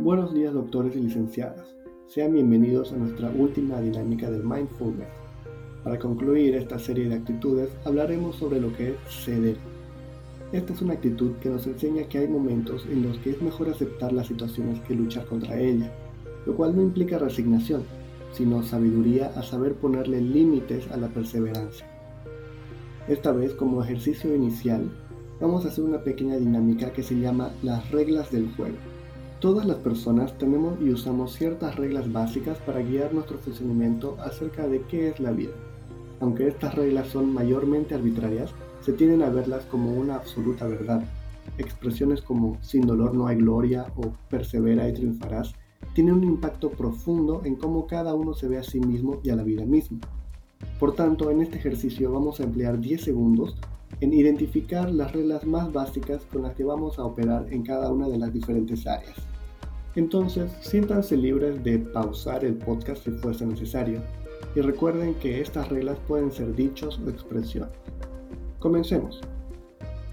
Buenos días doctores y licenciadas. Sean bienvenidos a nuestra última dinámica del mindfulness. Para concluir esta serie de actitudes hablaremos sobre lo que es ceder. Esta es una actitud que nos enseña que hay momentos en los que es mejor aceptar las situaciones que luchar contra ellas, lo cual no implica resignación, sino sabiduría a saber ponerle límites a la perseverancia. Esta vez como ejercicio inicial vamos a hacer una pequeña dinámica que se llama las reglas del juego. Todas las personas tenemos y usamos ciertas reglas básicas para guiar nuestro funcionamiento acerca de qué es la vida. Aunque estas reglas son mayormente arbitrarias, se tienden a verlas como una absoluta verdad. Expresiones como sin dolor no hay gloria o persevera y triunfarás tienen un impacto profundo en cómo cada uno se ve a sí mismo y a la vida misma. Por tanto, en este ejercicio vamos a emplear 10 segundos en identificar las reglas más básicas con las que vamos a operar en cada una de las diferentes áreas. Entonces, siéntanse libres de pausar el podcast si fuese necesario y recuerden que estas reglas pueden ser dichos o expresiones. Comencemos.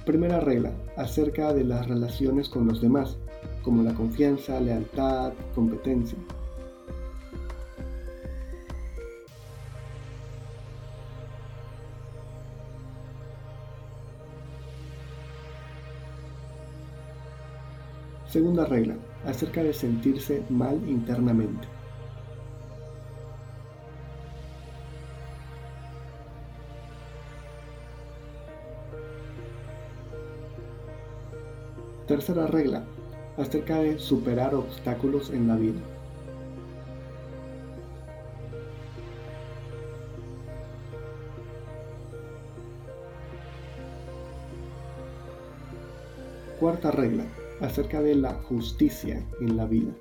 Primera regla, acerca de las relaciones con los demás, como la confianza, lealtad, competencia. Segunda regla, acerca de sentirse mal internamente. Tercera regla, acerca de superar obstáculos en la vida. Cuarta regla, acerca de la justicia en la vida.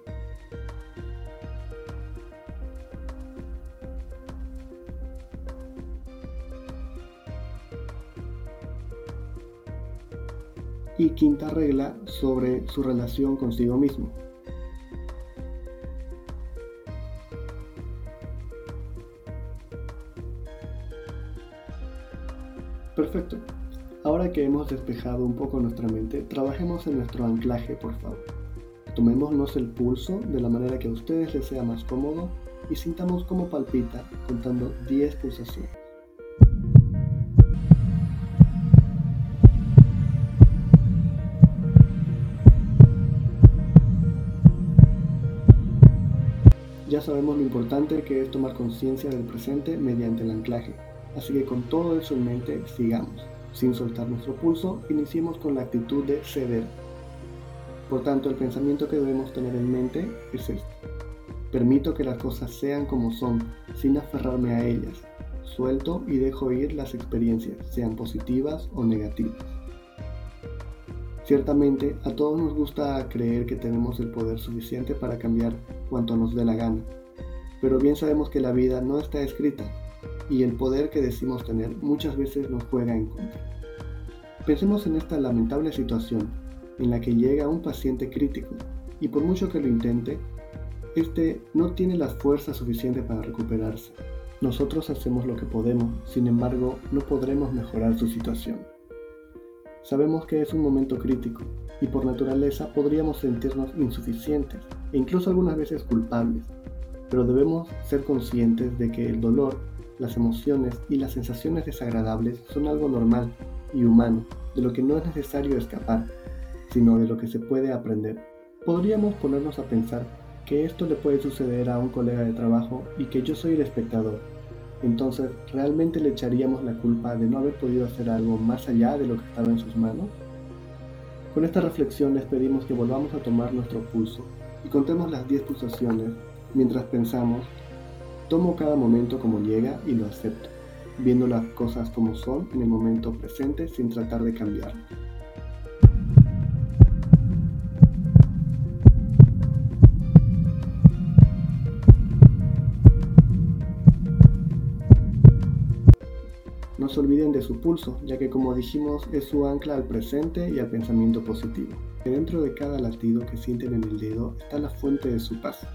Y quinta regla sobre su relación consigo mismo. Perfecto. Ahora que hemos despejado un poco nuestra mente, trabajemos en nuestro anclaje, por favor. Tomémonos el pulso de la manera que a ustedes les sea más cómodo y sintamos cómo palpita contando 10 pulsaciones. Ya sabemos lo importante que es tomar conciencia del presente mediante el anclaje, así que con todo eso en mente sigamos. Sin soltar nuestro pulso, iniciemos con la actitud de ceder. Por tanto, el pensamiento que debemos tener en mente es este. Permito que las cosas sean como son, sin aferrarme a ellas. Suelto y dejo ir las experiencias, sean positivas o negativas. Ciertamente, a todos nos gusta creer que tenemos el poder suficiente para cambiar cuanto nos dé la gana, pero bien sabemos que la vida no está escrita y el poder que decimos tener muchas veces nos juega en contra. Pensemos en esta lamentable situación en la que llega un paciente crítico y por mucho que lo intente, este no tiene las fuerzas suficientes para recuperarse. Nosotros hacemos lo que podemos, sin embargo, no podremos mejorar su situación. Sabemos que es un momento crítico y por naturaleza podríamos sentirnos insuficientes e incluso algunas veces culpables, pero debemos ser conscientes de que el dolor las emociones y las sensaciones desagradables son algo normal y humano, de lo que no es necesario escapar, sino de lo que se puede aprender. Podríamos ponernos a pensar que esto le puede suceder a un colega de trabajo y que yo soy el espectador. Entonces, ¿realmente le echaríamos la culpa de no haber podido hacer algo más allá de lo que estaba en sus manos? Con esta reflexión les pedimos que volvamos a tomar nuestro pulso y contemos las 10 pulsaciones mientras pensamos Tomo cada momento como llega y lo acepto, viendo las cosas como son en el momento presente sin tratar de cambiar. No se olviden de su pulso, ya que como dijimos es su ancla al presente y al pensamiento positivo. Dentro de cada latido que sienten en el dedo está la fuente de su paz.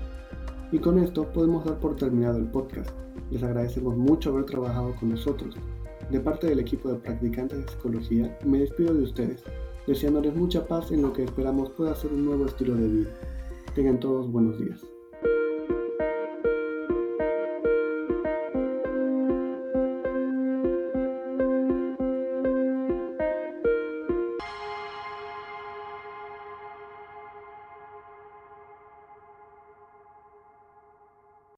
Y con esto podemos dar por terminado el podcast. Les agradecemos mucho haber trabajado con nosotros. De parte del equipo de practicantes de psicología, me despido de ustedes, deseándoles mucha paz en lo que esperamos pueda ser un nuevo estilo de vida. Tengan todos buenos días.